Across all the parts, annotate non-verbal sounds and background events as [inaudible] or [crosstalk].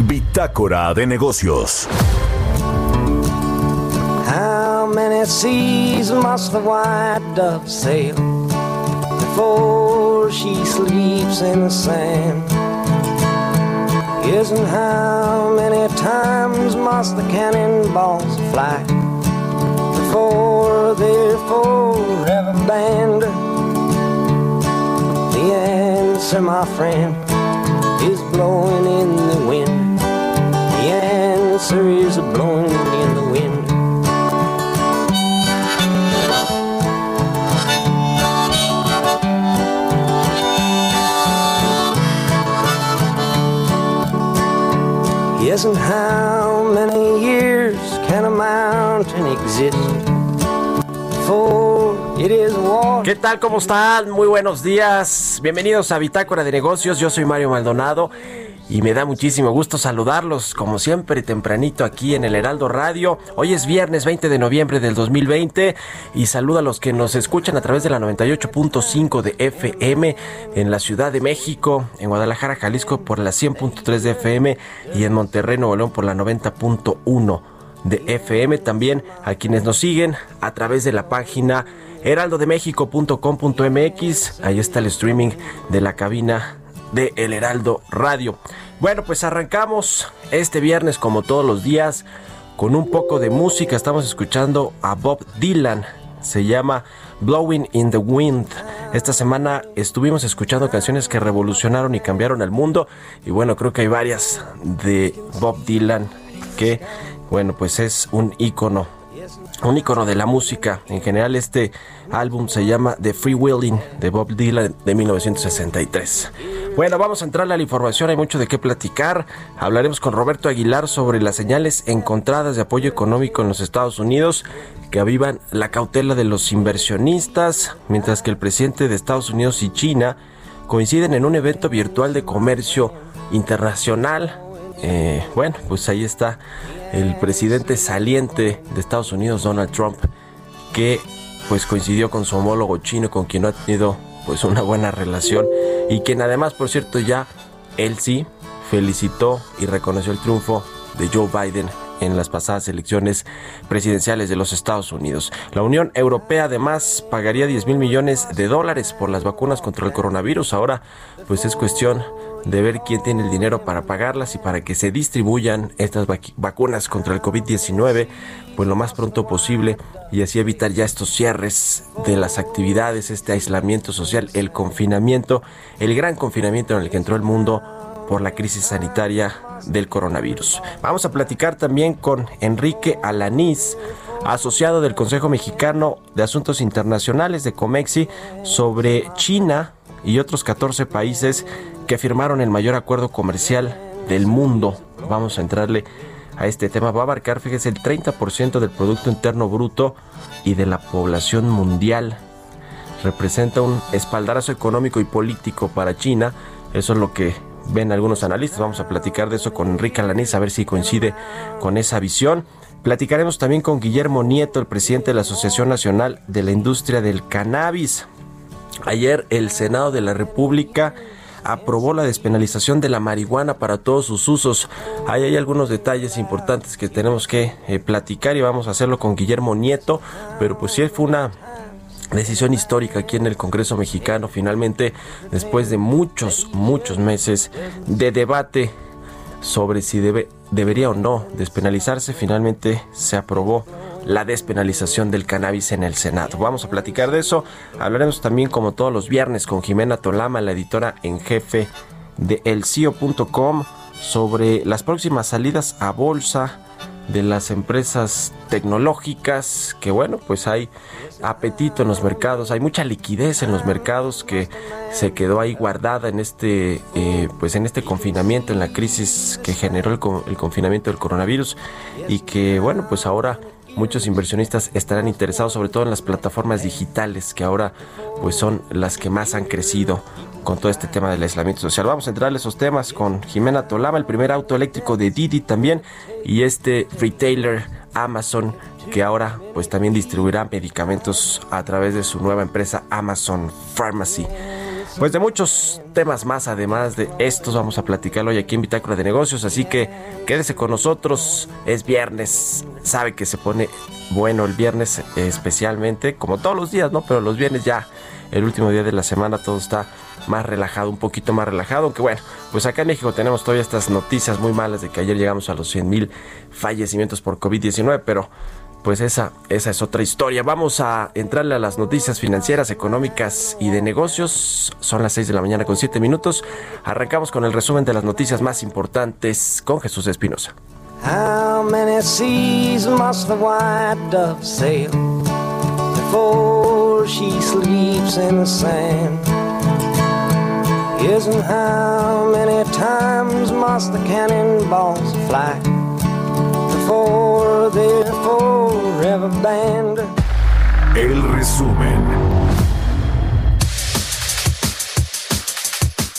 Bitácora de Negocios. How many seas must the white dove sail before she sleeps in the sand? And how many times must the cannonballs fly before they're forever banned? The answer, my friend, is blowing in the wind. Is blowing in the wind. Yes, and how many years can a mountain exist? ¿Qué tal? ¿Cómo están? Muy buenos días. Bienvenidos a Bitácora de Negocios. Yo soy Mario Maldonado y me da muchísimo gusto saludarlos como siempre tempranito aquí en el Heraldo Radio. Hoy es viernes 20 de noviembre del 2020 y saludo a los que nos escuchan a través de la 98.5 de FM en la Ciudad de México, en Guadalajara, Jalisco por la 100.3 de FM y en Monterrey, Nuevo León por la 90.1 de FM. También a quienes nos siguen a través de la página heraldodemexico.com.mx. Ahí está el streaming de la cabina de El Heraldo Radio. Bueno, pues arrancamos este viernes como todos los días con un poco de música. Estamos escuchando a Bob Dylan. Se llama Blowing in the Wind. Esta semana estuvimos escuchando canciones que revolucionaron y cambiaron el mundo. Y bueno, creo que hay varias de Bob Dylan que, bueno, pues es un ícono un icono de la música. En general, este álbum se llama The Free Willing de Bob Dylan de 1963. Bueno, vamos a entrar a la información, hay mucho de qué platicar. Hablaremos con Roberto Aguilar sobre las señales encontradas de apoyo económico en los Estados Unidos que avivan la cautela de los inversionistas, mientras que el presidente de Estados Unidos y China coinciden en un evento virtual de comercio internacional. Eh, bueno, pues ahí está el presidente saliente de Estados Unidos, Donald Trump, que pues coincidió con su homólogo chino, con quien no ha tenido pues una buena relación y quien además, por cierto, ya él sí felicitó y reconoció el triunfo de Joe Biden en las pasadas elecciones presidenciales de los Estados Unidos. La Unión Europea además pagaría 10 mil millones de dólares por las vacunas contra el coronavirus. Ahora pues es cuestión de ver quién tiene el dinero para pagarlas y para que se distribuyan estas vacunas contra el COVID-19 pues lo más pronto posible y así evitar ya estos cierres de las actividades, este aislamiento social, el confinamiento, el gran confinamiento en el que entró el mundo por la crisis sanitaria del coronavirus. Vamos a platicar también con Enrique Alanís, asociado del Consejo Mexicano de Asuntos Internacionales de Comexi, sobre China y otros 14 países que firmaron el mayor acuerdo comercial del mundo. Vamos a entrarle a este tema. Va a abarcar, fíjese, el 30% del Producto Interno Bruto y de la población mundial. Representa un espaldarazo económico y político para China. Eso es lo que ven algunos analistas. Vamos a platicar de eso con Enrique Alanís, a ver si coincide con esa visión. Platicaremos también con Guillermo Nieto, el presidente de la Asociación Nacional de la Industria del Cannabis. Ayer el Senado de la República aprobó la despenalización de la marihuana para todos sus usos. Ahí hay algunos detalles importantes que tenemos que eh, platicar y vamos a hacerlo con Guillermo Nieto, pero pues sí fue una decisión histórica aquí en el Congreso mexicano, finalmente después de muchos, muchos meses de debate sobre si debe, debería o no despenalizarse, finalmente se aprobó la despenalización del cannabis en el Senado. Vamos a platicar de eso. Hablaremos también como todos los viernes con Jimena Tolama, la editora en jefe de elcio.com sobre las próximas salidas a bolsa de las empresas tecnológicas, que bueno, pues hay apetito en los mercados, hay mucha liquidez en los mercados que se quedó ahí guardada en este, eh, pues en este confinamiento, en la crisis que generó el, el confinamiento del coronavirus y que bueno, pues ahora muchos inversionistas estarán interesados sobre todo en las plataformas digitales que ahora pues son las que más han crecido con todo este tema del aislamiento social. Vamos a entrar en esos temas con Jimena Tolama, el primer auto eléctrico de Didi también y este retailer Amazon que ahora pues también distribuirá medicamentos a través de su nueva empresa Amazon Pharmacy. Pues de muchos temas más, además de estos, vamos a platicar hoy aquí en Bitácora de Negocios, así que quédese con nosotros. Es viernes, sabe que se pone bueno el viernes especialmente, como todos los días, ¿no? Pero los viernes ya, el último día de la semana, todo está más relajado, un poquito más relajado, aunque bueno, pues acá en México tenemos todavía estas noticias muy malas de que ayer llegamos a los 100 mil fallecimientos por COVID-19, pero pues esa, esa es otra historia. Vamos a entrarle a las noticias financieras, económicas y de negocios. Son las 6 de la mañana con 7 minutos. Arrancamos con el resumen de las noticias más importantes con Jesús Espinosa. How many seas must the white dove sail before she sleeps in the sand? Isn't how many times must the cannonballs fly? for their forever band. El resumen.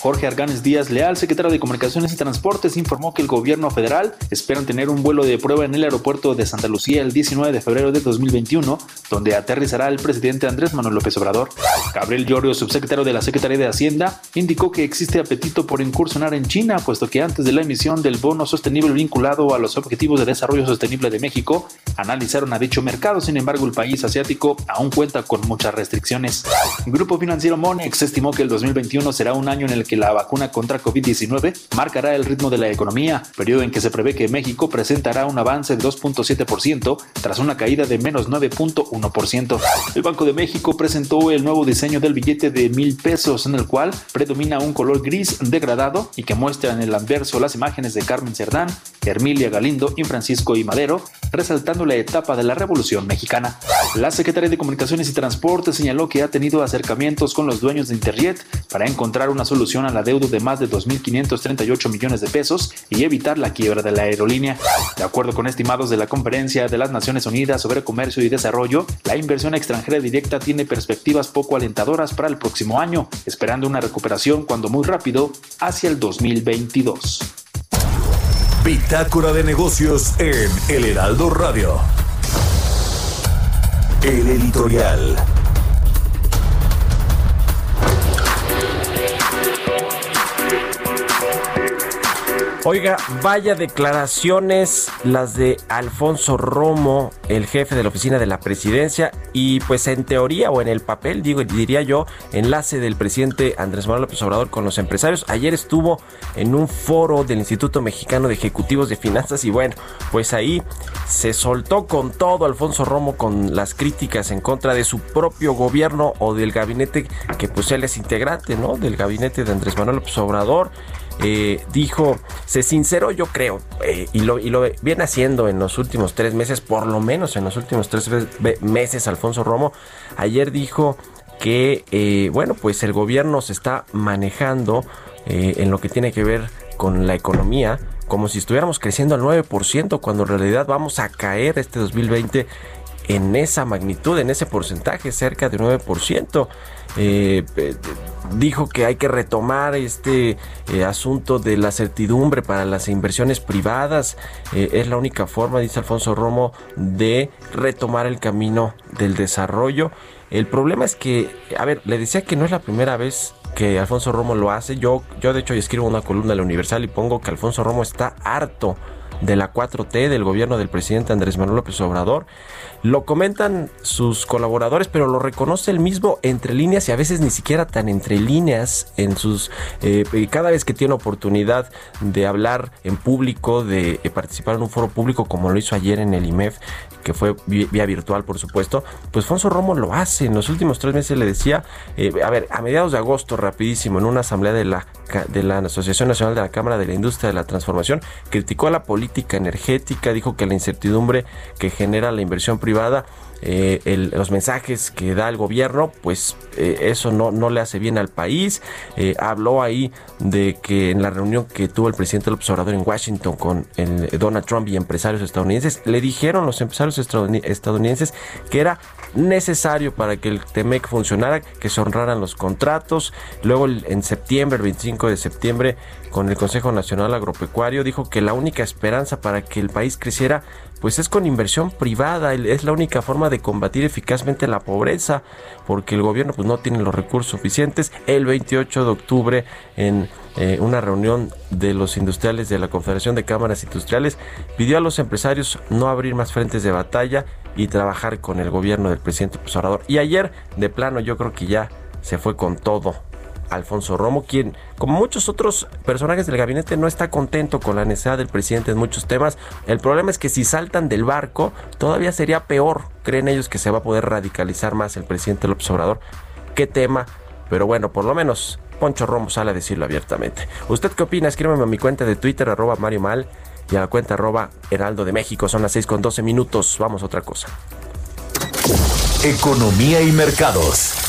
Jorge Arganes Díaz Leal, secretario de Comunicaciones y Transportes, informó que el gobierno federal espera tener un vuelo de prueba en el aeropuerto de Santa Lucía el 19 de febrero de 2021, donde aterrizará el presidente Andrés Manuel López Obrador. Gabriel Llorio, subsecretario de la Secretaría de Hacienda, indicó que existe apetito por incursionar en China, puesto que antes de la emisión del bono sostenible vinculado a los Objetivos de Desarrollo Sostenible de México, analizaron a dicho mercado. Sin embargo, el país asiático aún cuenta con muchas restricciones. Grupo financiero Monex estimó que el 2021 será un año en el que la vacuna contra COVID-19 marcará el ritmo de la economía, periodo en que se prevé que México presentará un avance de 2.7% tras una caída de menos 9.1%. El Banco de México presentó el nuevo diseño del billete de mil pesos en el cual predomina un color gris degradado y que muestra en el anverso las imágenes de Carmen Cerdán, Hermilia Galindo y Francisco y Madero, resaltando la etapa de la Revolución Mexicana. La Secretaría de Comunicaciones y Transporte señaló que ha tenido acercamientos con los dueños de Interjet para encontrar una solución a la deuda de más de 2.538 millones de pesos y evitar la quiebra de la aerolínea. De acuerdo con estimados de la Conferencia de las Naciones Unidas sobre Comercio y Desarrollo, la inversión extranjera directa tiene perspectivas poco alentadoras para el próximo año, esperando una recuperación cuando muy rápido hacia el 2022. Bitácora de negocios en El Heraldo Radio. El editorial. Oiga, vaya declaraciones las de Alfonso Romo, el jefe de la oficina de la presidencia, y pues en teoría o en el papel, digo, diría yo, enlace del presidente Andrés Manuel López Obrador con los empresarios. Ayer estuvo en un foro del Instituto Mexicano de Ejecutivos de Finanzas y bueno, pues ahí se soltó con todo Alfonso Romo con las críticas en contra de su propio gobierno o del gabinete que pues él es integrante, ¿no? Del gabinete de Andrés Manuel López Obrador. Eh, dijo, se sinceró yo creo, eh, y, lo, y lo viene haciendo en los últimos tres meses, por lo menos en los últimos tres meses Alfonso Romo, ayer dijo que, eh, bueno, pues el gobierno se está manejando en lo que tiene que ver con la economía, como si estuviéramos creciendo al 9%, cuando en realidad vamos a caer este 2020 en esa magnitud, en ese porcentaje, cerca de 9%. Eh, eh, dijo que hay que retomar este eh, asunto de la certidumbre para las inversiones privadas. es la única forma, dice Alfonso Romo, de retomar el camino del desarrollo. El problema es que, a ver, le decía que no es la primera vez que Alfonso Romo lo hace. Yo, yo de hecho escribo una columna de la Universal y pongo que Alfonso Romo está harto de la 4T del gobierno del presidente Andrés Manuel López Obrador. Lo comentan sus colaboradores, pero lo reconoce el mismo entre líneas y a veces ni siquiera tan entre líneas en sus eh, cada vez que tiene oportunidad de hablar en público, de eh, participar en un foro público como lo hizo ayer en el IMEF, que fue vía virtual, por supuesto, pues Fonso Romo lo hace. En los últimos tres meses le decía, eh, a ver, a mediados de agosto, rapidísimo, en una asamblea de la, de la Asociación Nacional de la Cámara de la Industria de la Transformación, criticó a la política energética, dijo que la incertidumbre que genera la inversión privada eh, los mensajes que da el gobierno, pues eh, eso no, no le hace bien al país. Eh, habló ahí de que en la reunión que tuvo el presidente López Obrador en Washington con el, Donald Trump y empresarios estadounidenses, le dijeron los empresarios estadounidenses que era necesario para que el TEMEC funcionara, que se honraran los contratos. Luego en septiembre, el 25 de septiembre, con el Consejo Nacional Agropecuario, dijo que la única esperanza para que el país creciera pues es con inversión privada, es la única forma de combatir eficazmente la pobreza, porque el gobierno pues no tiene los recursos suficientes. El 28 de octubre en eh, una reunión de los industriales de la Confederación de Cámaras Industriales pidió a los empresarios no abrir más frentes de batalla y trabajar con el gobierno del presidente Obrador. Y ayer, de plano, yo creo que ya se fue con todo Alfonso Romo, quien, como muchos otros personajes del gabinete, no está contento con la necesidad del presidente en muchos temas. El problema es que si saltan del barco, todavía sería peor. Creen ellos que se va a poder radicalizar más el presidente López Obrador. ¿Qué tema? Pero bueno, por lo menos Poncho Romo sale a decirlo abiertamente. ¿Usted qué opina? Escríbeme a mi cuenta de Twitter, arroba Mario Mal, y a la cuenta arroba Heraldo de México. Son las 6 con 12 minutos. Vamos a otra cosa. Economía y mercados.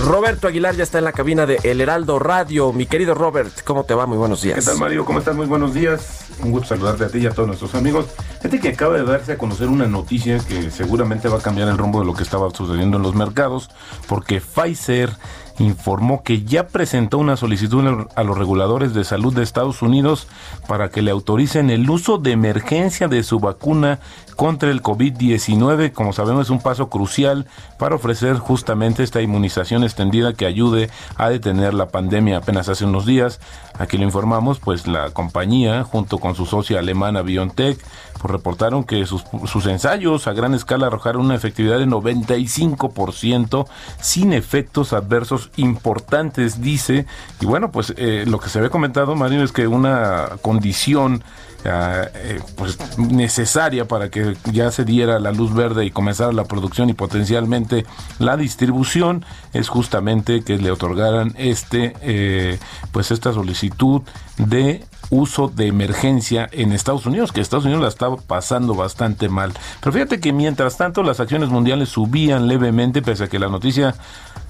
Roberto Aguilar ya está en la cabina de El Heraldo Radio. Mi querido Robert, ¿cómo te va? Muy buenos días. ¿Qué tal, Mario? ¿Cómo estás? Muy buenos días. Un gusto saludarte a ti y a todos nuestros amigos. Fíjate que acaba de darse a conocer una noticia que seguramente va a cambiar el rumbo de lo que estaba sucediendo en los mercados, porque Pfizer informó que ya presentó una solicitud a los reguladores de salud de Estados Unidos para que le autoricen el uso de emergencia de su vacuna contra el COVID-19. Como sabemos es un paso crucial para ofrecer justamente esta inmunización extendida que ayude a detener la pandemia. Apenas hace unos días, aquí lo informamos, pues la compañía junto con su socia alemana BioNTech pues reportaron que sus, sus ensayos a gran escala arrojaron una efectividad de 95% sin efectos adversos importantes, dice. Y bueno, pues eh, lo que se había comentado, Mario, es que una condición eh, pues necesaria para que ya se diera la luz verde y comenzara la producción y potencialmente la distribución es justamente que le otorgaran este eh, pues esta solicitud de uso de emergencia en Estados Unidos, que Estados Unidos la estaba pasando bastante mal. Pero fíjate que mientras tanto las acciones mundiales subían levemente, pese a que la noticia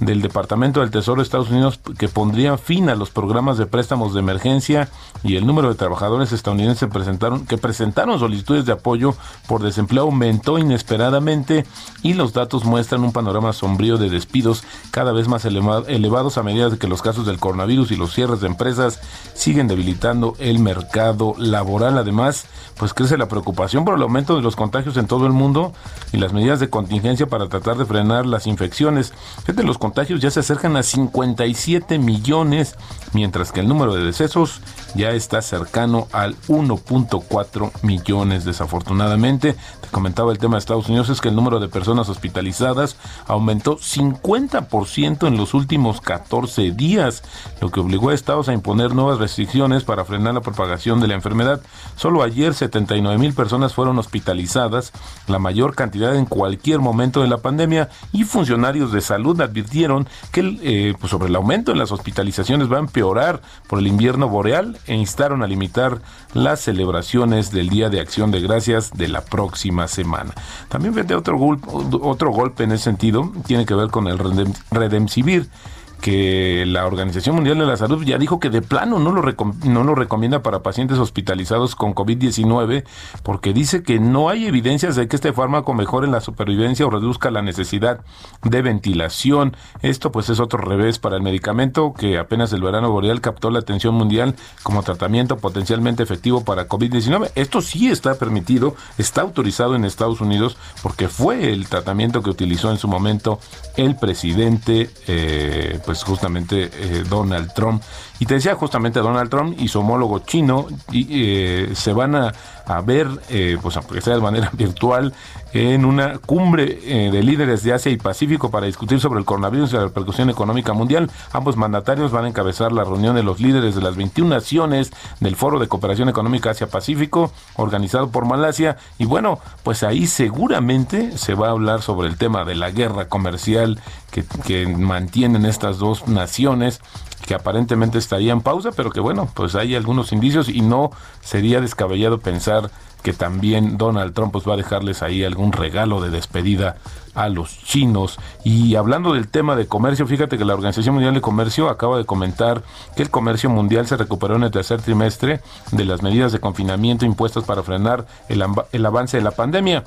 del Departamento del Tesoro de Estados Unidos que pondría fin a los programas de préstamos de emergencia y el número de trabajadores estadounidenses que presentaron solicitudes de apoyo por desempleo aumentó inesperadamente y los datos muestran un panorama sombrío de despidos cada vez más elevados a medida que los casos del coronavirus y los cierres de empresas siguen debilitando el mercado laboral. Además, pues crece la preocupación por el aumento de los contagios en todo el mundo y las medidas de contingencia para tratar de frenar las infecciones. Contagios ya se acercan a 57 millones, mientras que el número de decesos ya está cercano al 1.4 millones. Desafortunadamente, comentaba el tema de Estados Unidos, es que el número de personas hospitalizadas aumentó 50% en los últimos 14 días, lo que obligó a estados a imponer nuevas restricciones para frenar la propagación de la enfermedad. Solo ayer 79 mil personas fueron hospitalizadas, la mayor cantidad en cualquier momento de la pandemia, y funcionarios de salud advirtieron que eh, pues sobre el aumento en las hospitalizaciones va a empeorar por el invierno boreal e instaron a limitar las celebraciones del Día de Acción de Gracias de la próxima semana. También vende otro, otro golpe en ese sentido, tiene que ver con el Redemcivir que la Organización Mundial de la Salud ya dijo que de plano no lo, no lo recomienda para pacientes hospitalizados con COVID-19 porque dice que no hay evidencias de que este fármaco mejore la supervivencia o reduzca la necesidad de ventilación. Esto pues es otro revés para el medicamento que apenas el verano boreal captó la atención mundial como tratamiento potencialmente efectivo para COVID-19. Esto sí está permitido, está autorizado en Estados Unidos porque fue el tratamiento que utilizó en su momento el presidente eh, pues justamente eh, Donald Trump. Y te decía justamente Donald Trump y su homólogo chino y, eh, se van a, a ver, eh, pues aunque sea de manera [laughs] virtual, en una cumbre eh, de líderes de Asia y Pacífico para discutir sobre el coronavirus y la repercusión económica mundial. Ambos mandatarios van a encabezar la reunión de los líderes de las 21 naciones del Foro de Cooperación Económica Asia-Pacífico, organizado por Malasia. Y bueno, pues ahí seguramente se va a hablar sobre el tema de la guerra comercial que, que mantienen estas dos naciones que aparentemente estaría en pausa, pero que bueno, pues hay algunos indicios y no sería descabellado pensar que también Donald Trump pues, va a dejarles ahí algún regalo de despedida a los chinos. Y hablando del tema de comercio, fíjate que la Organización Mundial de Comercio acaba de comentar que el comercio mundial se recuperó en el tercer trimestre de las medidas de confinamiento impuestas para frenar el, el avance de la pandemia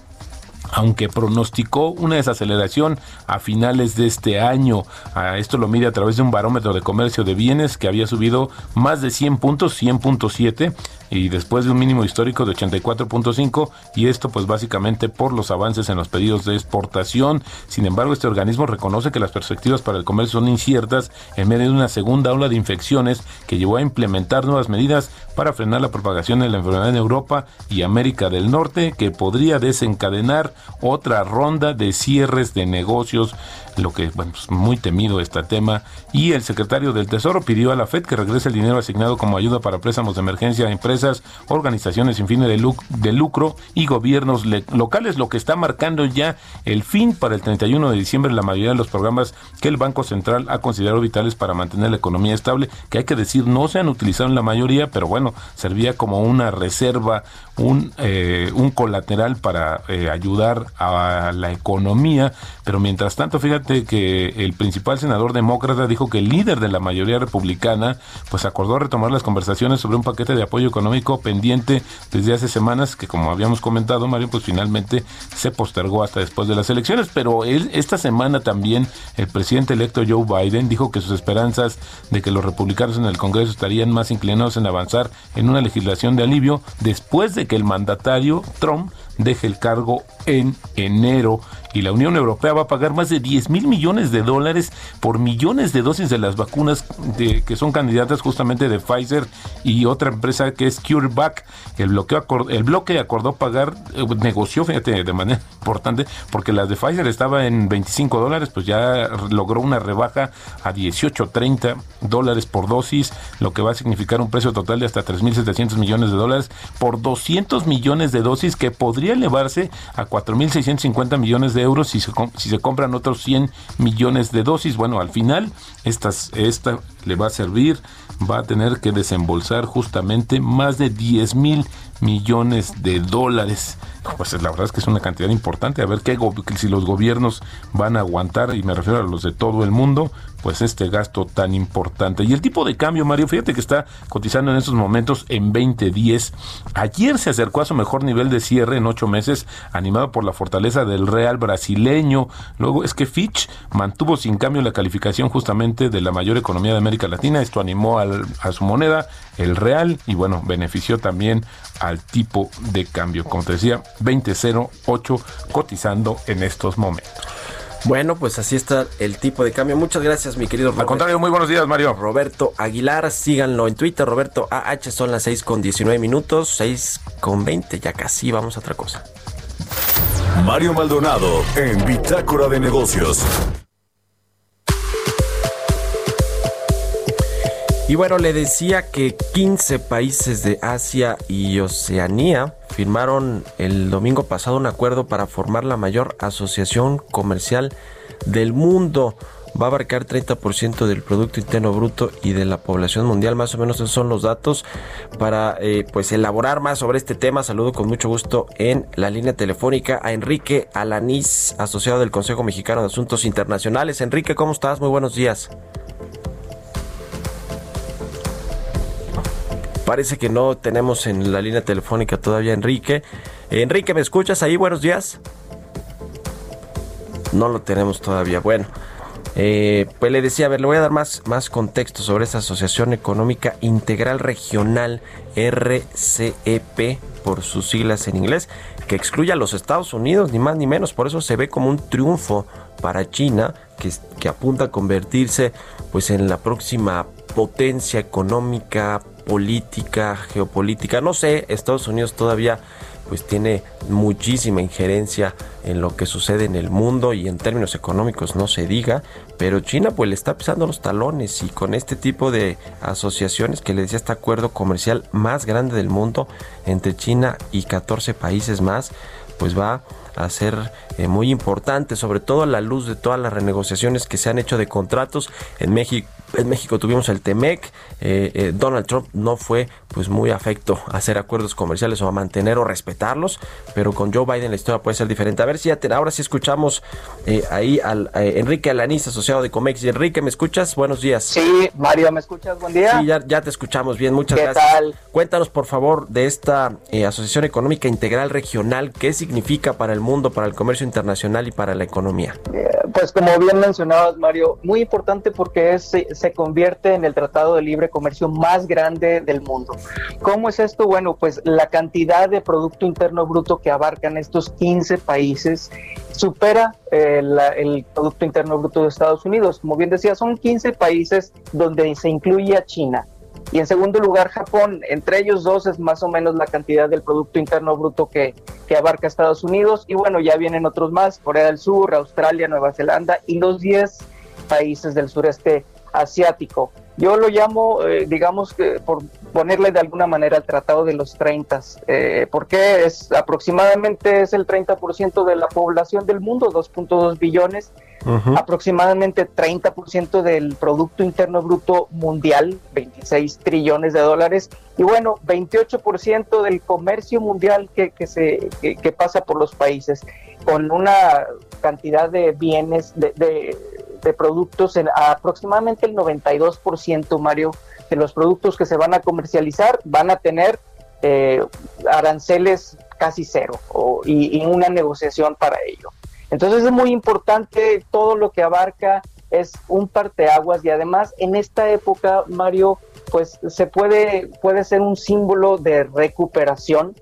aunque pronosticó una desaceleración a finales de este año. A esto lo mide a través de un barómetro de comercio de bienes que había subido más de 100 puntos, 100.7 y después de un mínimo histórico de 84.5 y esto pues básicamente por los avances en los pedidos de exportación. Sin embargo, este organismo reconoce que las perspectivas para el comercio son inciertas en medio de una segunda ola de infecciones que llevó a implementar nuevas medidas para frenar la propagación de la enfermedad en Europa y América del Norte que podría desencadenar otra ronda de cierres de negocios lo que, bueno, pues muy temido este tema. Y el secretario del Tesoro pidió a la FED que regrese el dinero asignado como ayuda para préstamos de emergencia a empresas, organizaciones sin fines de, de lucro y gobiernos locales, lo que está marcando ya el fin para el 31 de diciembre la mayoría de los programas que el Banco Central ha considerado vitales para mantener la economía estable, que hay que decir no se han utilizado en la mayoría, pero bueno, servía como una reserva, un, eh, un colateral para eh, ayudar a la economía, pero mientras tanto, fíjate, que el principal senador demócrata dijo que el líder de la mayoría republicana pues acordó retomar las conversaciones sobre un paquete de apoyo económico pendiente desde hace semanas que como habíamos comentado Mario pues finalmente se postergó hasta después de las elecciones. Pero esta semana también el presidente electo Joe Biden dijo que sus esperanzas de que los republicanos en el Congreso estarían más inclinados en avanzar en una legislación de alivio después de que el mandatario Trump deje el cargo en enero y la Unión Europea va a pagar más de 10 mil millones de dólares por millones de dosis de las vacunas de, que son candidatas justamente de Pfizer y otra empresa que es CureVac. El, bloqueo el bloque acordó pagar, eh, negoció, fíjate, de manera [laughs] importante, porque las de Pfizer estaba en 25 dólares, pues ya logró una rebaja a 18, 30 dólares por dosis, lo que va a significar un precio total de hasta 3.700 millones de dólares por 200 millones de dosis que podría elevarse a 4.650 millones de euros si se, si se compran otros 100 millones de dosis. Bueno, al final estas, esta le va a servir, va a tener que desembolsar justamente más de 10 mil millones de dólares. Pues la verdad es que es una cantidad importante. A ver qué si los gobiernos van a aguantar, y me refiero a los de todo el mundo, pues este gasto tan importante. Y el tipo de cambio, Mario, fíjate que está cotizando en estos momentos en 2010. Ayer se acercó a su mejor nivel de cierre en ocho meses, animado por la fortaleza del real brasileño. Luego es que Fitch mantuvo sin cambio la calificación justamente de la mayor economía de América Latina. Esto animó a su moneda, el real, y bueno, benefició también al tipo de cambio. Como te decía, 20.08 cotizando en estos momentos. Bueno, pues así está el tipo de cambio. Muchas gracias, mi querido Roberto. Al contrario, muy buenos días, Mario. Roberto Aguilar, síganlo en Twitter, Roberto AH, son las 6 con 19 minutos, 6 con 20, ya casi vamos a otra cosa. Mario Maldonado en Bitácora de Negocios. Y bueno, le decía que 15 países de Asia y Oceanía firmaron el domingo pasado un acuerdo para formar la mayor asociación comercial del mundo. Va a abarcar 30% del Producto Interno Bruto y de la población mundial, más o menos esos son los datos. Para eh, pues elaborar más sobre este tema, saludo con mucho gusto en la línea telefónica a Enrique Alanís, asociado del Consejo Mexicano de Asuntos Internacionales. Enrique, ¿cómo estás? Muy buenos días. Parece que no tenemos en la línea telefónica todavía Enrique. Enrique, ¿me escuchas ahí? Buenos días. No lo tenemos todavía. Bueno, Eh, pues le decía, a ver, le voy a dar más, más contexto sobre esta Asociación Económica Integral Regional RCEP, por sus siglas en inglés, que excluye a los Estados Unidos, ni más ni menos. Por eso se ve como un triunfo para China, que, que apunta a convertirse pues en la próxima potencia económica, política, geopolítica. No sé, Estados Unidos todavía pues tiene muchísima injerencia en lo que sucede en el mundo y en términos económicos no se diga, pero China pues le está pisando los talones y con este tipo de asociaciones que le decía este acuerdo comercial más grande del mundo entre China y 14 países más, pues va a ser eh, muy importante, sobre todo a la luz de todas las renegociaciones que se han hecho de contratos. En México, en México tuvimos el TEMEC, eh, eh, Donald Trump no fue pues muy afecto a hacer acuerdos comerciales o a mantener o respetarlos, pero con Joe Biden la historia puede ser diferente. A ver si ya ahora sí escuchamos ahí al Enrique Alaniz, asociado de Comex. Y Enrique, ¿me escuchas? Buenos días. Sí, Mario, ¿me escuchas? Buen día. Sí, ya, ya te escuchamos bien, muchas gracias. Tal? Cuéntanos, por favor, de esta Asociación Económica Integral Regional, ¿qué significa para el mundo, para el comercio internacional y para la economía? Eh, pues como bien mencionabas, Mario, muy importante porque es, se convierte en el tratado de libre comercio más grande del mundo. ¿Cómo es esto? Bueno, pues la cantidad de Producto Interno Bruto que abarcan estos 15 países supera eh, el Producto Interno Bruto de Estados Unidos. Como bien decía, son 15 países donde se incluye a China. Y en segundo lugar, Japón. Entre ellos dos es más o menos la cantidad del Producto Interno Bruto que, que abarca Estados Unidos. Y bueno, ya vienen otros más, Corea del Sur, Australia, Nueva Zelanda y los 10 países del sureste asiático. Yo lo llamo, eh, digamos, que por ponerle de alguna manera el Tratado de los 30, eh, porque es aproximadamente es el 30% de la población del mundo, 2.2 billones, aproximadamente 30% del Producto Interno Bruto Mundial, 26 trillones de dólares, y bueno, 28% del comercio mundial que, se, que, pasa por los países, con una cantidad de bienes, de, productos, en aproximadamente el 92%, Mario, de los productos que se van a comercializar van a tener eh, aranceles casi cero y, y, una negociación para ello. Entonces es muy importante todo lo que abarca, es un parteaguas y además en esta época, Mario, pues se puede, puede ser un símbolo de recuperación,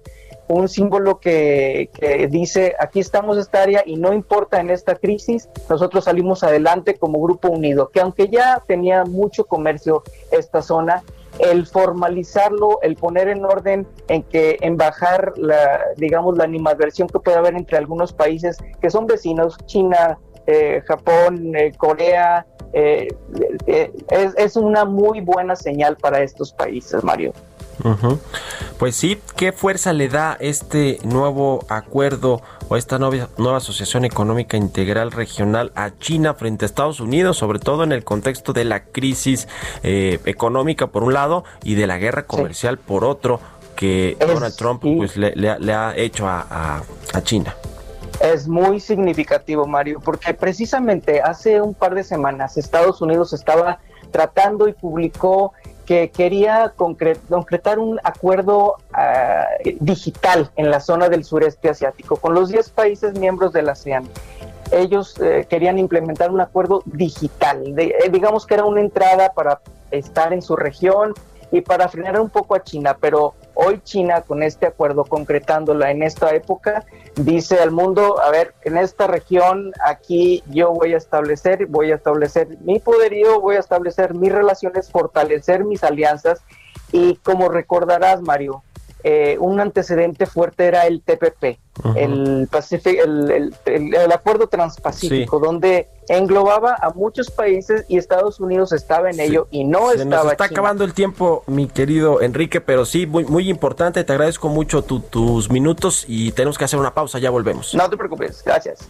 un símbolo que, que, dice, aquí estamos esta área y no importa en esta crisis, nosotros salimos adelante como grupo unido, que aunque ya tenía mucho comercio esta zona, el formalizarlo, el poner en orden, en que en bajar la, digamos, la animadversión que puede haber entre algunos países que son vecinos, China, eh, Japón, eh, Corea, eh, es, es una muy buena señal para estos países, Mario. Pues sí, ¿qué fuerza le da este nuevo acuerdo o esta nueva, nueva asociación económica integral regional a China frente a Estados Unidos, sobre todo en el contexto de la crisis eh, económica por un lado y de la guerra comercial por otro que Donald Trump pues, le, ha hecho a, a China? Es muy significativo, Mario, porque precisamente hace un par de semanas Estados Unidos estaba tratando y publicó que quería concretar un acuerdo ah, digital en la zona del sureste asiático con los 10 países miembros de la ASEAN. Ellos eh, querían implementar un acuerdo digital, eh, digamos que era una entrada para estar en su región y para frenar un poco a China, pero hoy China con este acuerdo concretándola en esta época dice al mundo, a ver, en esta región aquí yo voy a establecer, voy a establecer mi poderío, voy a establecer mis relaciones, fortalecer mis alianzas. Y como recordarás Mario, eh, un antecedente fuerte era el TPP, el, el, Acuerdo Transpacífico, donde englobaba a muchos países y Estados Unidos estaba en ello y no Se estaba. Nos está acabando el tiempo, mi querido Enrique, pero sí, muy, muy importante. Te agradezco mucho tus minutos y tenemos que hacer una pausa. Ya volvemos. No te preocupes, gracias.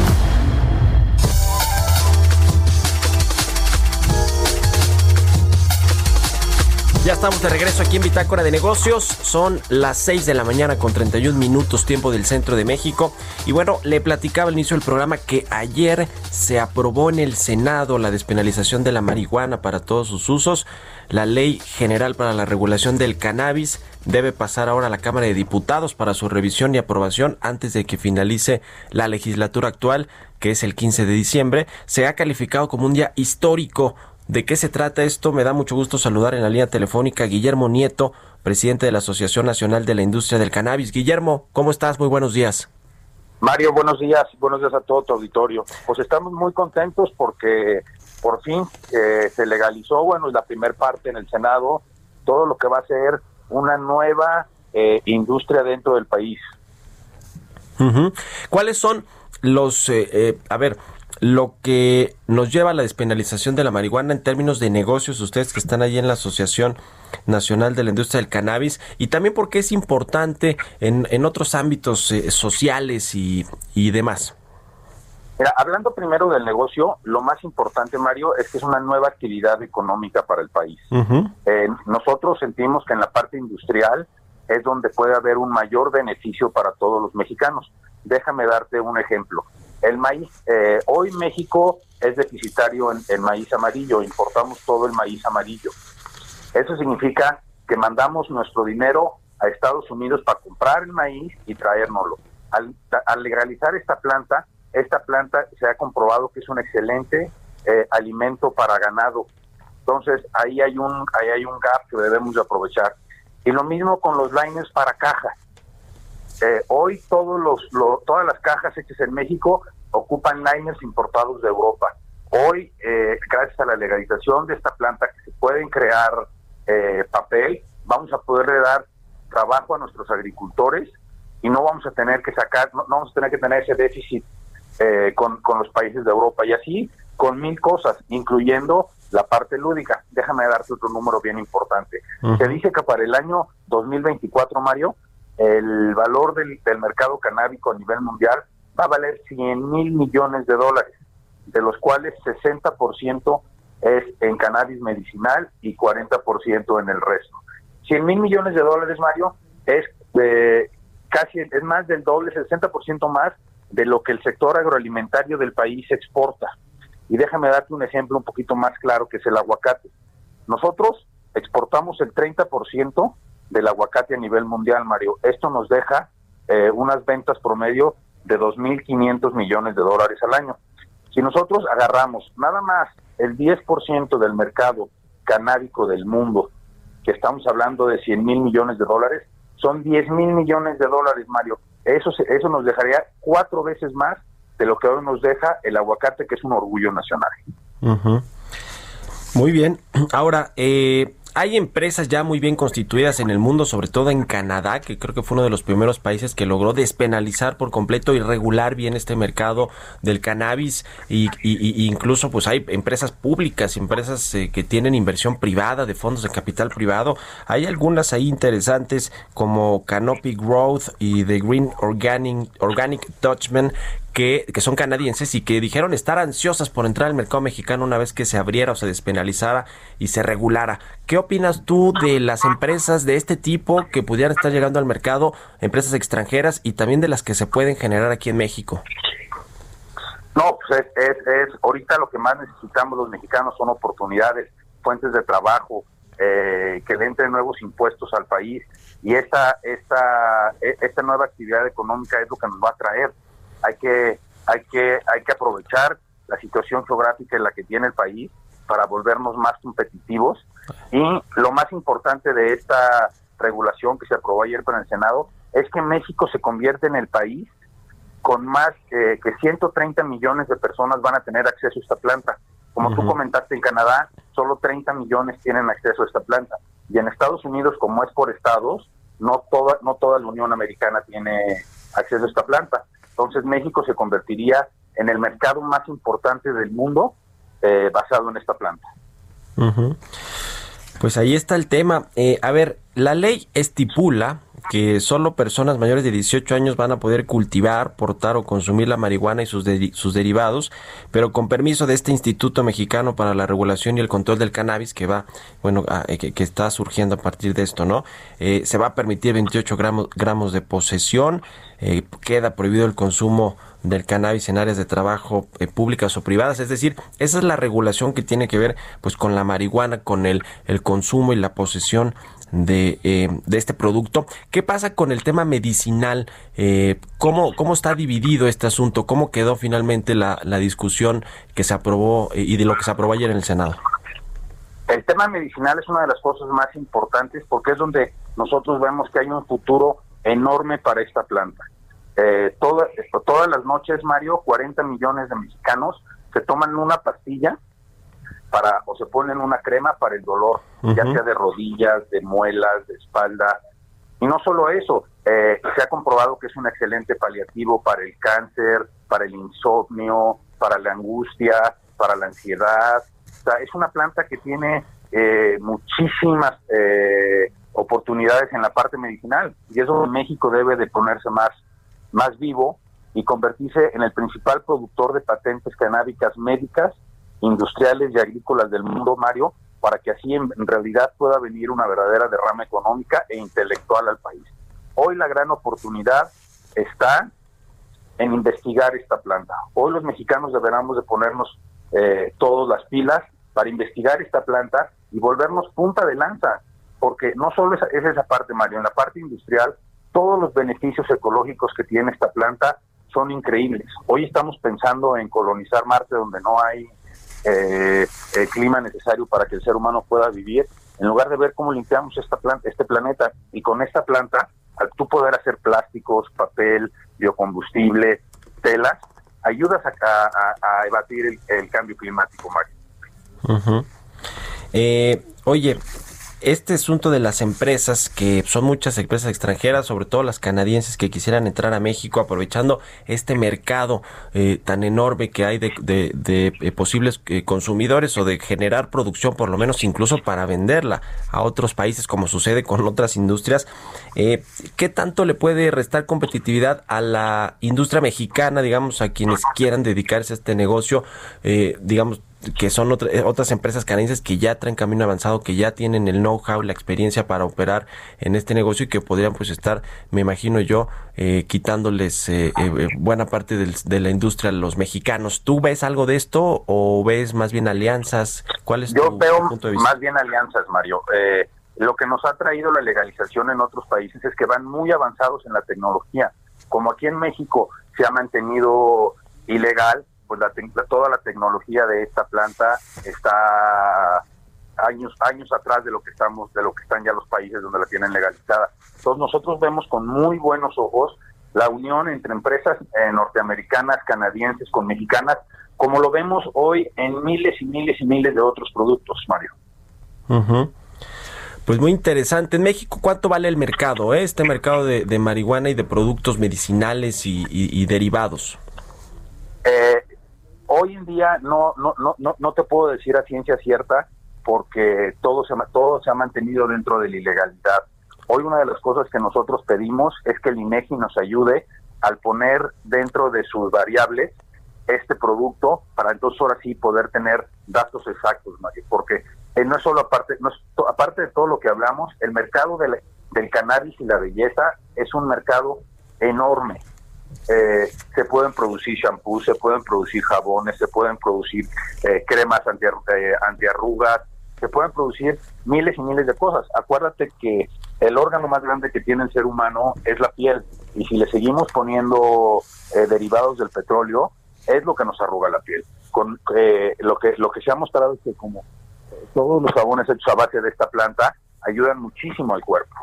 Ya estamos de regreso aquí en Bitácora de Negocios. Son las 6 de la mañana con 31 minutos tiempo del centro de México. Y bueno, le platicaba al inicio del programa que ayer se aprobó en el Senado la despenalización de la marihuana para todos sus usos. La ley general para la regulación del cannabis debe pasar ahora a la Cámara de Diputados para su revisión y aprobación antes de que finalice la legislatura actual, que es el 15 de diciembre. Se ha calificado como un día histórico ¿De qué se trata esto? Me da mucho gusto saludar en la línea telefónica a Guillermo Nieto, presidente de la Asociación Nacional de la Industria del Cannabis. Guillermo, ¿cómo estás? Muy buenos días. Mario, buenos días. Buenos días a todo tu auditorio. Pues estamos muy contentos porque por fin eh, se legalizó, bueno, la primera parte en el Senado, todo lo que va a ser una nueva eh, industria dentro del país. ¿Cuáles son los, eh, a ver, lo que nos lleva a la despenalización de la marihuana en términos de negocios, ustedes que están ahí en la Asociación Nacional de la Industria del Cannabis, y también porque es importante en, en otros ámbitos eh, sociales y, y demás. Mira, hablando primero del negocio, lo más importante, Mario, es que es una nueva actividad económica para el país. Eh, nosotros sentimos que en la parte industrial es donde puede haber un mayor beneficio para todos los mexicanos. Déjame darte un ejemplo. El maíz, eh, hoy México es deficitario en, maíz amarillo, importamos todo el maíz amarillo. Eso significa que mandamos nuestro dinero a Estados Unidos para comprar el maíz y traérnoslo. Al, legalizar esta planta, esta planta se ha comprobado que es un excelente eh, alimento para ganado. Entonces ahí hay un ahí hay un gap que debemos de aprovechar. Y lo mismo con los liners para caja. Eh, hoy todos los, todas las cajas hechas en México ocupan liners importados de Europa. Hoy, eh, gracias a la legalización de esta planta, que se pueden crear eh, papel, vamos a poderle dar trabajo a nuestros agricultores y no vamos a tener que sacar, no, vamos a tener que tener ese déficit con, los países de Europa y así con mil cosas, incluyendo la parte lúdica. Déjame darte otro número bien importante. Se dice que para el año 2024, Mario, el valor del, mercado canábico a nivel mundial va a valer 100 mil millones de dólares, de los cuales 60% es en cannabis medicinal y 40% en el resto. 100 mil millones de dólares, Mario, es eh, casi, es más del doble, 60% más de lo que el sector agroalimentario del país exporta. Y déjame darte un ejemplo un poquito más claro, que es el aguacate. Nosotros exportamos el 30% del aguacate a nivel mundial, Mario. Esto nos deja eh, unas ventas promedio de 2.500 millones de dólares al año. Si nosotros agarramos nada más el 10% del mercado canábico del mundo, que estamos hablando de 100 mil millones de dólares, son 10 mil millones de dólares, Mario. Eso, eso nos dejaría cuatro veces más de lo que hoy nos deja el aguacate, que es un orgullo nacional. Muy bien. Ahora, eh, hay empresas ya muy bien constituidas en el mundo, sobre todo en Canadá, que creo que fue uno de los primeros países que logró despenalizar por completo y regular bien este mercado del cannabis y, incluso pues hay empresas públicas, empresas eh, que tienen inversión privada de fondos de capital privado. Hay algunas ahí interesantes como Canopy Growth y The Green Organic, Organic Dutchman que, son canadienses y que dijeron estar ansiosas por entrar al mercado mexicano una vez que se abriera o se despenalizara y se regulara. ¿Qué opinas tú de las empresas de este tipo que pudieran estar llegando al mercado, empresas extranjeras y también de las que se pueden generar aquí en México? No, pues es, es, ahorita lo que más necesitamos los mexicanos son oportunidades, fuentes de trabajo, eh, que le entren nuevos impuestos al país y esta, esta, e, esta nueva actividad económica es lo que nos va a traer hay que, hay que, hay que aprovechar la situación geográfica en la que tiene el país para volvernos más competitivos. Y lo más importante de esta regulación que se aprobó ayer con el Senado es que México se convierte en el país con más que 130 millones de personas van a tener acceso a esta planta. Como tú comentaste, en Canadá solo 30 millones tienen acceso a esta planta. Y en Estados Unidos, como es por estados, no toda, no toda la Unión Americana tiene acceso a esta planta. Entonces México se convertiría en el mercado más importante del mundo eh, basado en esta planta. Pues ahí está el tema. Eh, a ver, la ley estipula que solo personas mayores de 18 años van a poder cultivar, portar o consumir la marihuana y sus, sus derivados, pero con permiso de este Instituto Mexicano para la Regulación y el Control del Cannabis que va, bueno, eh, que, está surgiendo a partir de esto, ¿no? Eh, se va a permitir 28 gramos, gramos de posesión, eh, queda prohibido el consumo del cannabis en áreas de trabajo eh, públicas o privadas. Es decir, esa es la regulación que tiene que ver pues con la marihuana, con el, el consumo y la posesión de, eh, de este producto. ¿Qué pasa con el tema medicinal? Eh, ¿cómo, ¿Cómo está dividido este asunto? ¿Cómo quedó finalmente la, la discusión que se aprobó eh, y de lo que se aprobó ayer en el Senado? El tema medicinal es una de las cosas más importantes porque es donde nosotros vemos que hay un futuro enorme para esta planta. Eh, todas las noches, Mario, 40 millones de mexicanos se toman una pastilla para o se ponen una crema para el dolor, ya sea de rodillas, de muelas, de espalda. Y no solo eso, eh, se ha comprobado que es un excelente paliativo para el cáncer, para el insomnio, para la angustia, para la ansiedad. O sea, es una planta que tiene eh, muchísimas eh, oportunidades en la parte medicinal y eso México debe de ponerse más más vivo y convertirse en el principal productor de patentes canábicas médicas, industriales y agrícolas del mundo, Mario, para que así en, realidad pueda venir una verdadera derrama económica e intelectual al país. Hoy la gran oportunidad está en investigar esta planta. Hoy los mexicanos deberemos de ponernos eh, todas las pilas para investigar esta planta y volvernos punta de lanza, porque no solo es, es esa parte, Mario, en la parte industrial todos los beneficios ecológicos que tiene esta planta son increíbles. Hoy estamos pensando en colonizar Marte donde no hay eh, el clima necesario para que el ser humano pueda vivir, en lugar de ver cómo limpiamos esta planta, este planeta y con esta planta, al tú poder hacer plásticos, papel, biocombustible, telas, ayudas a, a, evadir el, cambio climático, Mario. eh, oye, este asunto de las empresas, que son muchas empresas extranjeras, sobre todo las canadienses que quisieran entrar a México aprovechando este mercado eh, tan enorme que hay de, eh, posibles eh, consumidores o de generar producción, por lo menos incluso para venderla a otros países, como sucede con otras industrias, ¿qué tanto le puede restar competitividad a la industria mexicana, digamos, a quienes quieran dedicarse a este negocio, digamos, que son eh, otras empresas canadienses que ya traen camino avanzado, que ya tienen el know-how, la experiencia para operar en este negocio y que podrían pues estar, me imagino yo, eh, quitándoles eh, buena parte de la industria a los mexicanos. ¿Tú ves algo de esto o ves más bien alianzas? ¿Cuál es yo veo más bien alianzas, Mario. lo que nos ha traído la legalización en otros países es que van muy avanzados en la tecnología. Como aquí en México se ha mantenido ilegal, pues la, toda la tecnología de esta planta está años años atrás de lo que estamos de lo que están ya los países donde la tienen legalizada. Entonces nosotros vemos con muy buenos ojos la unión entre empresas eh, norteamericanas, canadienses con mexicanas, como lo vemos hoy en miles y miles y miles de otros productos, Mario. Pues muy interesante. En México, ¿cuánto vale el mercado? Eh? Este mercado de, marihuana y de productos medicinales y, y derivados. Eh, Hoy en día no, no, no, no, te puedo decir a ciencia cierta porque todo se, todo se ha mantenido dentro de la ilegalidad. Hoy una de las cosas que nosotros pedimos es que el INEGI nos ayude al poner dentro de sus variables este producto para entonces ahora sí poder tener datos exactos, Mario, porque eh, no es solo aparte, no aparte de todo lo que hablamos, el mercado del, del cannabis y la belleza es un mercado enorme eh, se pueden producir shampoos, se pueden producir jabones, se pueden producir eh, cremas anti, eh, antiarrugas, se pueden producir miles y miles de cosas. Acuérdate que el órgano más grande que tiene el ser humano es la piel y si le seguimos poniendo derivados del petróleo es lo que nos arruga la piel. Con lo que lo que se ha mostrado es que como todos los jabones hechos a base de esta planta ayudan muchísimo al cuerpo.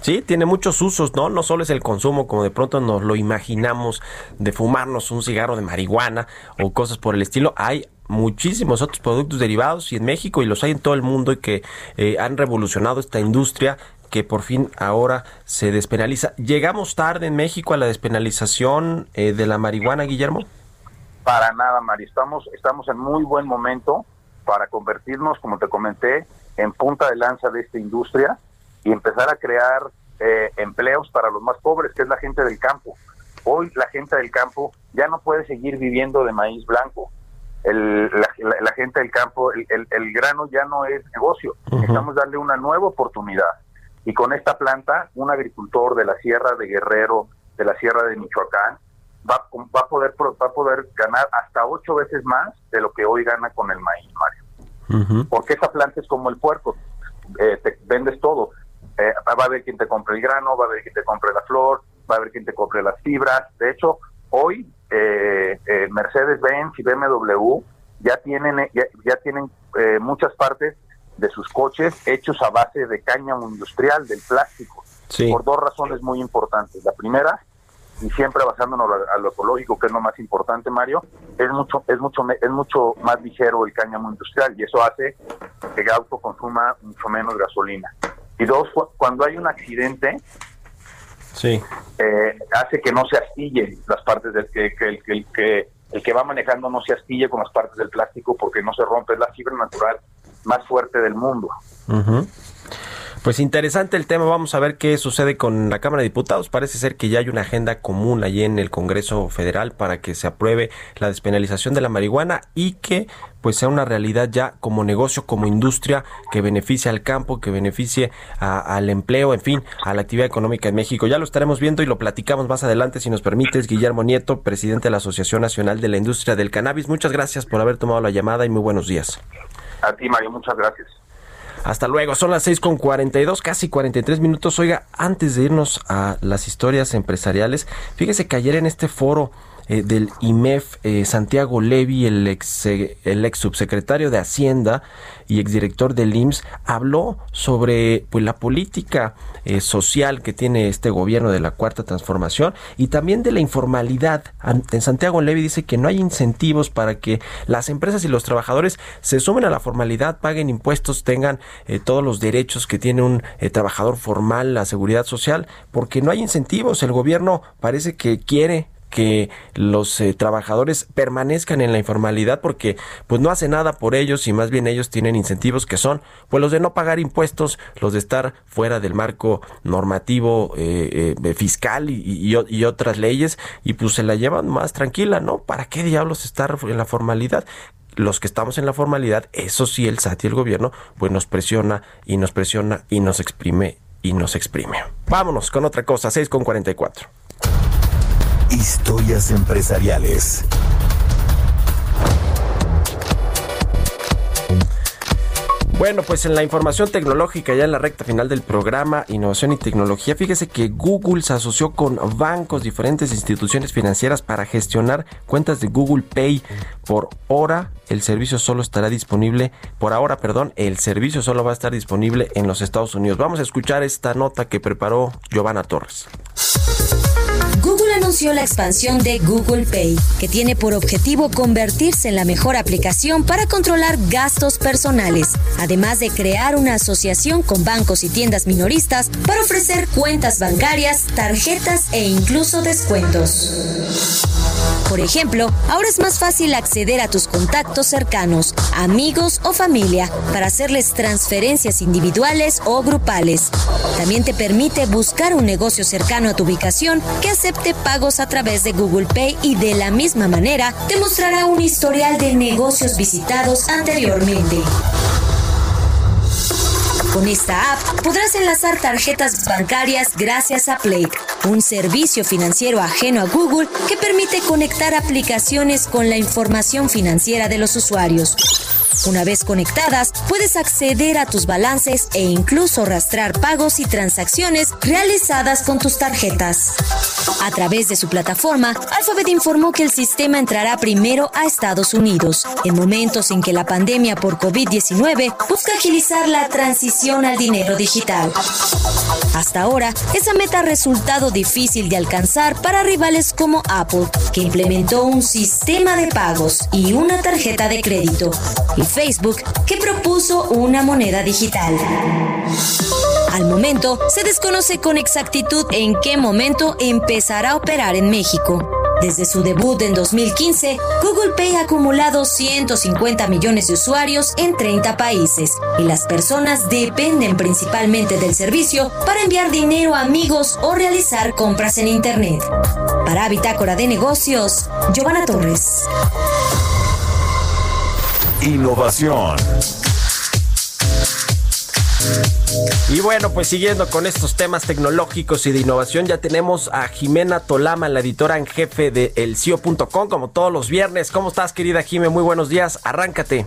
Sí, tiene muchos usos, ¿no? No solo es el consumo, como de pronto nos lo imaginamos, de fumarnos un cigarro de marihuana o cosas por el estilo. Hay muchísimos otros productos derivados y en México y los hay en todo el mundo y que eh, han revolucionado esta industria que por fin ahora se despenaliza. ¿Llegamos tarde en México a la despenalización eh, de la marihuana, Guillermo? Para nada, Mari. Estamos, estamos en muy buen momento para convertirnos, como te comenté, en punta de lanza de esta industria y empezar a crear eh, empleos para los más pobres, que es la gente del campo. Hoy la gente del campo ya no puede seguir viviendo de maíz blanco. El, la, gente del campo, el, el, grano ya no es negocio. Necesitamos darle una nueva oportunidad. Y con esta planta, un agricultor de la Sierra de Guerrero, de la Sierra de Michoacán, va, va, a poder va a poder ganar hasta ocho veces más de lo que hoy gana con el maíz, Mario. Porque esa planta es como el puerco, eh, te vendes todo. Eh, va a haber quien te compre el grano, va a haber quien te compre la flor, va a haber quien te compre las fibras. De hecho, hoy eh, eh Mercedes-Benz y BMW ya tienen ya, ya tienen muchas partes de sus coches hechos a base de cáñamo industrial, del plástico, por dos razones muy importantes. La primera, y siempre basándonos a lo ecológico, que es lo más importante, Mario, es mucho, es mucho, es mucho más ligero el cáñamo industrial y eso hace que el auto consuma mucho menos gasolina. Y dos, cuando hay un accidente, sí. Eh, hace que no se astille las partes del que, que, que, que, el que va manejando no se astille con las partes del plástico porque no se rompe, es la fibra natural más fuerte del mundo. Pues interesante el tema, vamos a ver qué sucede con la Cámara de Diputados. Parece ser que ya hay una agenda común allí en el Congreso Federal para que se apruebe la despenalización de la marihuana y que pues sea una realidad ya como negocio, como industria que beneficie al campo, que beneficie al empleo, en fin, a la actividad económica en México. Ya lo estaremos viendo y lo platicamos más adelante, si nos permites, Guillermo Nieto, presidente de la Asociación Nacional de la Industria del Cannabis. Muchas gracias por haber tomado la llamada y muy buenos días. A ti, Mario, muchas gracias. Hasta luego, son las 6 con 42, casi 43 minutos. Oiga, antes de irnos a las historias empresariales, fíjese que ayer en este foro eh, del IMEF, eh, Santiago Levi, el ex, el ex subsecretario de Hacienda y exdirector del IMSS, habló sobre pues, la política eh, social que tiene este gobierno de la Cuarta Transformación y también de la informalidad. En Santiago Levi dice que no hay incentivos para que las empresas y los trabajadores se sumen a la formalidad, paguen impuestos, tengan todos los derechos que tiene un trabajador formal, la seguridad social, porque no hay incentivos. El gobierno parece que quiere que los eh, trabajadores permanezcan en la informalidad porque pues no hace nada por ellos y más bien ellos tienen incentivos que son pues los de no pagar impuestos, los de estar fuera del marco normativo eh, eh, fiscal y, y, otras leyes y pues se la llevan más tranquila, ¿no? ¿Para qué diablos estar en la formalidad? Los que estamos en la formalidad, eso sí, el SAT y el gobierno, pues nos presiona y nos presiona y nos exprime y nos exprime. Vámonos con otra cosa, 6 con 44. Historias empresariales. Bueno, pues en la información tecnológica, ya en la recta final del programa Innovación y Tecnología, fíjese que Google se asoció con bancos, diferentes instituciones financieras para gestionar cuentas de Google Pay. Por hora, el servicio solo estará disponible, por ahora, perdón, el servicio solo va a estar disponible en los Estados Unidos. Vamos a escuchar esta nota que preparó Giovanna Torres. Google anunció la expansión de Google Pay, que tiene por objetivo convertirse en la mejor aplicación para controlar gastos personales, además de crear una asociación con bancos y tiendas minoristas para ofrecer cuentas bancarias, tarjetas e incluso descuentos. Por ejemplo, ahora es más fácil acceder a tus contactos cercanos, amigos o familia para hacerles transferencias individuales o grupales. También te permite buscar un negocio cercano a tu ubicación que acepte pagos a través de Google Pay y de la misma manera te mostrará un historial de negocios visitados anteriormente. Con esta app podrás enlazar tarjetas bancarias gracias a Play, un servicio financiero ajeno a Google que permite conectar aplicaciones con la información financiera de los usuarios. Una vez conectadas, puedes acceder a tus balances e incluso rastrear pagos y transacciones realizadas con tus tarjetas. A través de su plataforma, Alphabet informó que el sistema entrará primero a Estados Unidos, en momentos en que la pandemia por COVID-19 busca agilizar la transición al dinero digital. Hasta ahora, esa meta ha resultado difícil de alcanzar para rivales como Apple, que implementó un sistema de pagos y una tarjeta de crédito, y Facebook, que propuso una moneda digital. Al momento, se desconoce con exactitud en qué momento empezará a operar en México. Desde su debut en 2015, Google Pay ha acumulado 150 millones de usuarios en 30 países y las personas dependen principalmente del servicio para enviar dinero a amigos o realizar compras en Internet. Para Bitácora de Negocios, Giovanna Torres. Innovación. Y bueno, pues siguiendo con estos temas tecnológicos y de innovación, ya tenemos a Jimena Tolama, la editora en jefe de elcio.com, como todos los viernes. ¿Cómo estás, querida Jime? Muy buenos días. Arráncate.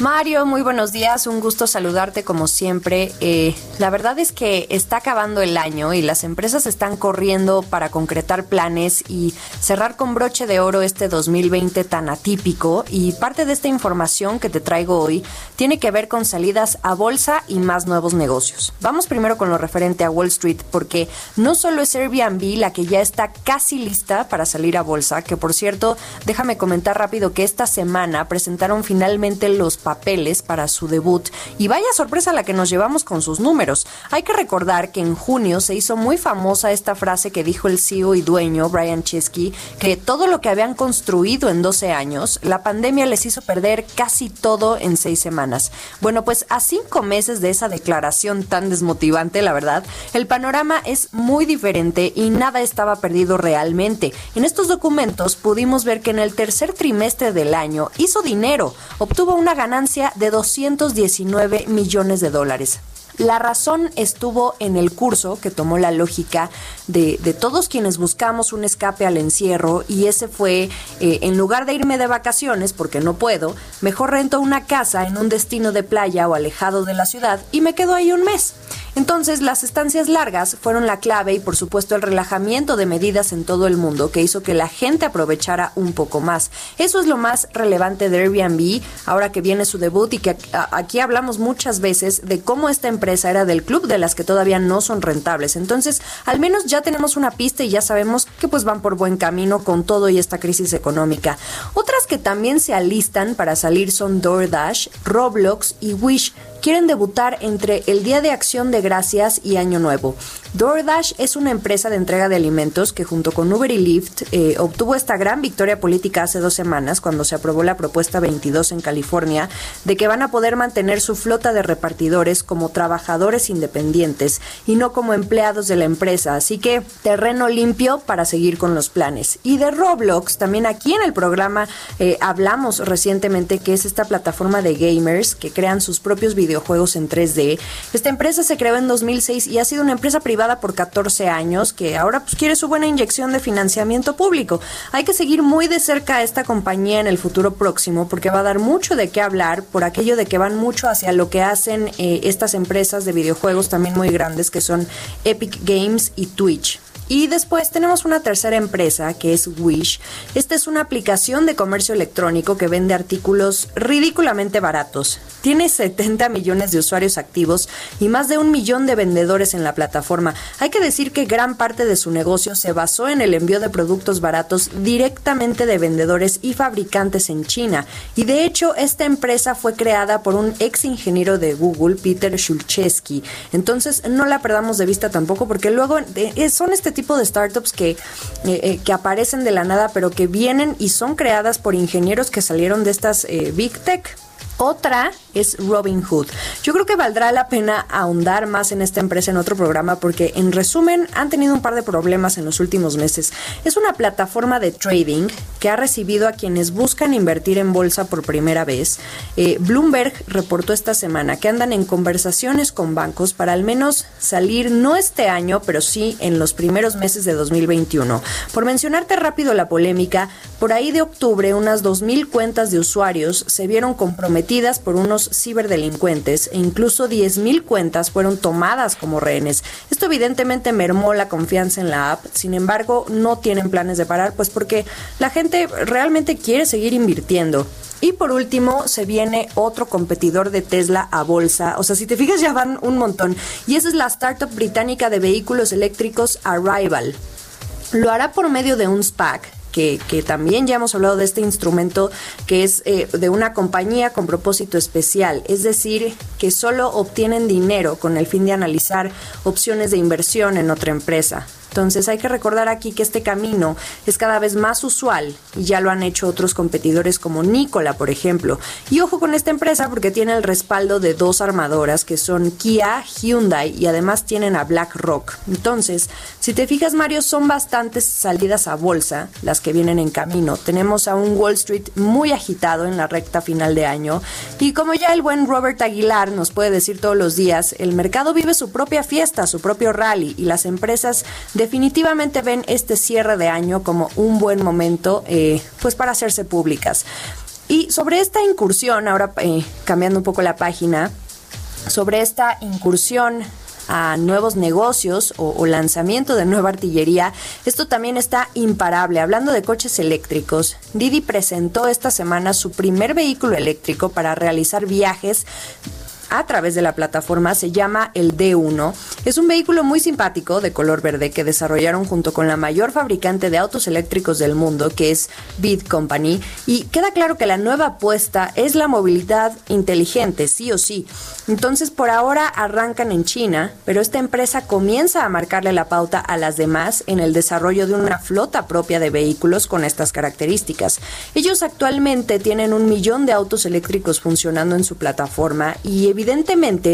Mario, muy buenos días, un gusto saludarte como siempre. Eh, la verdad es que está acabando el año y las empresas están corriendo para concretar planes y cerrar con broche de oro este 2020 tan atípico y parte de esta información que te traigo hoy tiene que ver con salidas a bolsa y más nuevos negocios. Vamos primero con lo referente a Wall Street porque no solo es Airbnb la que ya está casi lista para salir a bolsa, que por cierto, déjame comentar rápido que esta semana presentaron finalmente los papeles para su debut y vaya sorpresa la que nos llevamos con sus números. Hay que recordar que en junio se hizo muy famosa esta frase que dijo el CEO y dueño Brian Chesky, que todo lo que habían construido en 12 años, la pandemia les hizo perder casi todo en seis semanas. Bueno, pues a cinco meses de esa declaración tan desmotivante, la verdad, el panorama es muy diferente y nada estaba perdido realmente. En estos documentos pudimos ver que en el tercer trimestre del año hizo dinero, obtuvo una ganancia de 219 millones de dólares. La razón estuvo en el curso que tomó la lógica de, todos quienes buscamos un escape al encierro y ese fue, eh, en lugar de irme de vacaciones, porque no puedo, mejor rento una casa en un destino de playa o alejado de la ciudad y me quedo ahí un mes. Entonces, las estancias largas fueron la clave y, por supuesto, el relajamiento de medidas en todo el mundo que hizo que la gente aprovechara un poco más. Eso es lo más relevante de Airbnb, ahora que viene su debut y que aquí hablamos muchas veces de cómo esta empresa era del club de las que todavía no son rentables. Entonces, al menos ya tenemos una pista y ya sabemos que pues van por buen camino con todo y esta crisis económica. Otras que también se alistan para salir son DoorDash, Roblox y Wish quieren debutar entre el Día de Acción de Gracias y Año Nuevo. DoorDash es una empresa de entrega de alimentos que junto con Uber y Lyft eh, obtuvo esta gran victoria política hace dos semanas cuando se aprobó la propuesta 22 en California de que van a poder mantener su flota de repartidores como trabajadores independientes y no como empleados de la empresa. Así que terreno limpio para seguir con los planes. Y de Roblox, también aquí en el programa eh, hablamos recientemente que es esta plataforma de gamers que crean sus propios videojuegos en 3D. Esta empresa se creó en 2006 y ha sido una empresa privada por 14 años que ahora pues, quiere su buena inyección de financiamiento público. Hay que seguir muy de cerca a esta compañía en el futuro próximo porque va a dar mucho de qué hablar por aquello de que van mucho hacia lo que hacen eh, estas empresas de videojuegos también muy grandes que son Epic Games y Twitch. Y después tenemos una tercera empresa que es Wish. Esta es una aplicación de comercio electrónico que vende artículos ridículamente baratos. Tiene 70 millones de usuarios activos y más de un millón de vendedores en la plataforma. Hay que decir que gran parte de su negocio se basó en el envío de productos baratos directamente de vendedores y fabricantes en China. Y de hecho, esta empresa fue creada por un ex ingeniero de Google, Peter Shulchesky. Entonces, no la perdamos de vista tampoco porque luego eh, son este tipo de startups que, eh, eh, que aparecen de la nada, pero que vienen y son creadas por ingenieros que salieron de estas Big Tech. Otra es Robin Hood. Yo creo que valdrá la pena ahondar más en esta empresa en otro programa porque en resumen han tenido un par de problemas en los últimos meses. Es una plataforma de trading que ha recibido a quienes buscan invertir en bolsa por primera vez. Eh, Bloomberg reportó esta semana que andan en conversaciones con bancos para al menos salir no este año, pero sí en los primeros meses de 2021. Por mencionarte rápido la polémica, por ahí de octubre unas 2.000 cuentas de usuarios se vieron comprometidas por unos ciberdelincuentes e incluso 10.000 cuentas fueron tomadas como rehenes. Esto evidentemente mermó la confianza en la app, sin embargo no tienen planes de parar pues porque la gente realmente quiere seguir invirtiendo. Y por último, se viene otro competidor de Tesla a bolsa. O sea, si te fijas, ya van un montón. Y esa es la startup británica de vehículos eléctricos Arrival. Lo hará por medio de un SPAC que, también ya hemos hablado de este instrumento que es eh, de una compañía con propósito especial, es decir, que solo obtienen dinero con el fin de analizar opciones de inversión en otra empresa. Entonces hay que recordar aquí que este camino es cada vez más usual y ya lo han hecho otros competidores como Nikola, por ejemplo. Y ojo con esta empresa porque tiene el respaldo de dos armadoras que son Kia, Hyundai y además tienen a BlackRock. Entonces, si te fijas Mario, son bastantes salidas a bolsa las que vienen en camino. Tenemos a un Wall Street muy agitado en la recta final de año y como ya el buen Robert Aguilar nos puede decir todos los días, el mercado vive su propia fiesta, su propio rally y las empresas definitivamente ven este cierre de año como un buen momento eh, pues para hacerse públicas. Y sobre esta incursión, ahora eh, cambiando un poco la página, sobre esta incursión a nuevos negocios o, lanzamiento de nueva artillería, esto también está imparable. Hablando de coches eléctricos, Didi presentó esta semana su primer vehículo eléctrico para realizar viajes a través de la plataforma se llama el D1. Es un vehículo muy simpático de color verde que desarrollaron junto con la mayor fabricante de autos eléctricos del mundo, que es Bid Company. Y queda claro que la nueva apuesta es la movilidad inteligente, sí o sí. Entonces por ahora arrancan en China, pero esta empresa comienza a marcarle la pauta a las demás en el desarrollo de una flota propia de vehículos con estas características. Ellos actualmente tienen un millón de autos eléctricos funcionando en su plataforma y evidentemente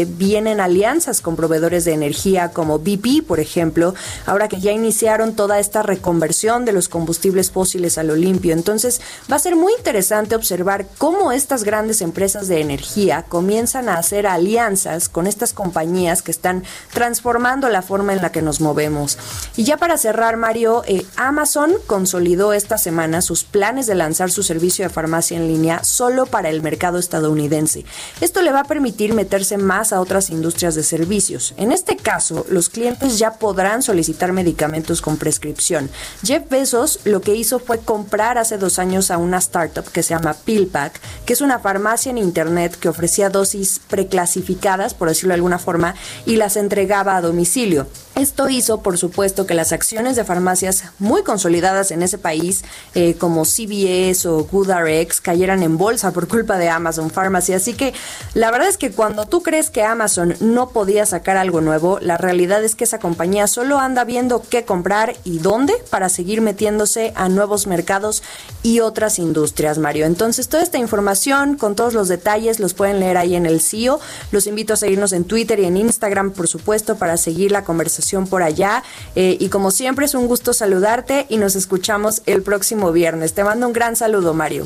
vienen alianzas con proveedores de energía como BP, por ejemplo, ahora que ya iniciaron toda esta reconversión de los combustibles fósiles a lo limpio. Entonces, va a ser muy interesante observar cómo estas grandes empresas de energía comienzan a hacer alianzas con estas compañías que están transformando la forma en la que nos movemos. Y ya para cerrar, Mario, eh, Amazon consolidó esta semana sus planes de lanzar su servicio de farmacia en línea solo para el mercado estadounidense. Esto le va a permitir meterse más a otras industrias de servicios. En este caso, los clientes ya podrán solicitar medicamentos con prescripción. Jeff Bezos lo que hizo fue comprar hace dos años a una startup que se llama PillPack, que es una farmacia en Internet que ofrecía dosis preclasificadas, por decirlo de alguna forma, y las entregaba a domicilio. Esto hizo, por supuesto, que las acciones de farmacias muy consolidadas en ese país, eh, como CVS o GoodRx, cayeran en bolsa por culpa de Amazon Pharmacy. Así que la verdad es que cuando tú crees que Amazon no podía sacar algo nuevo, la realidad es que esa compañía solo anda viendo qué comprar y dónde para seguir metiéndose a nuevos mercados y otras industrias, Mario. Entonces, toda esta información con todos los detalles los pueden leer ahí en el CEO. Los invito a seguirnos en Twitter y en Instagram, por supuesto, para seguir la conversación por allá. Eh, y como siempre es un gusto saludarte y nos escuchamos el próximo viernes. Te mando un gran saludo, Mario.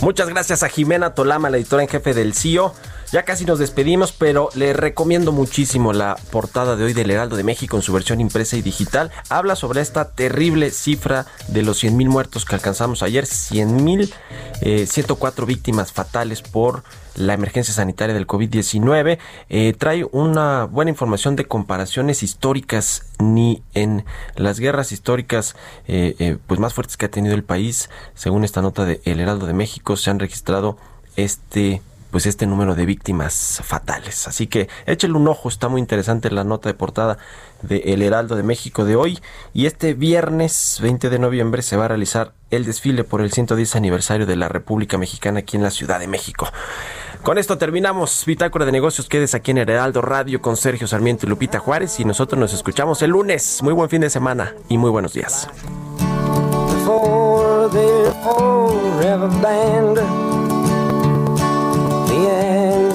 Muchas gracias a Jimena Tolama, la editora en jefe del CIO. Ya casi nos despedimos, pero le recomiendo muchísimo la portada de hoy del Heraldo de México en su versión impresa y digital. Habla sobre esta terrible cifra de los 100.000 muertos que alcanzamos ayer, 100.000, eh, 104 víctimas fatales por la emergencia sanitaria del COVID-19. Eh, trae una buena información de comparaciones históricas ni en las guerras históricas eh, eh, pues más fuertes que ha tenido el país, según esta nota de El Heraldo de México, se han registrado este pues este número de víctimas fatales. Así que échale un ojo, está muy interesante la nota de portada de El Heraldo de México de hoy. Y este viernes 20 de noviembre se va a realizar el desfile por el 110 aniversario de la República Mexicana aquí en la Ciudad de México. Con esto terminamos Bitácora de Negocios. Quedes aquí en Heraldo Radio con Sergio Sarmiento y Lupita Juárez y nosotros nos escuchamos el lunes. Muy buen fin de semana y muy buenos días.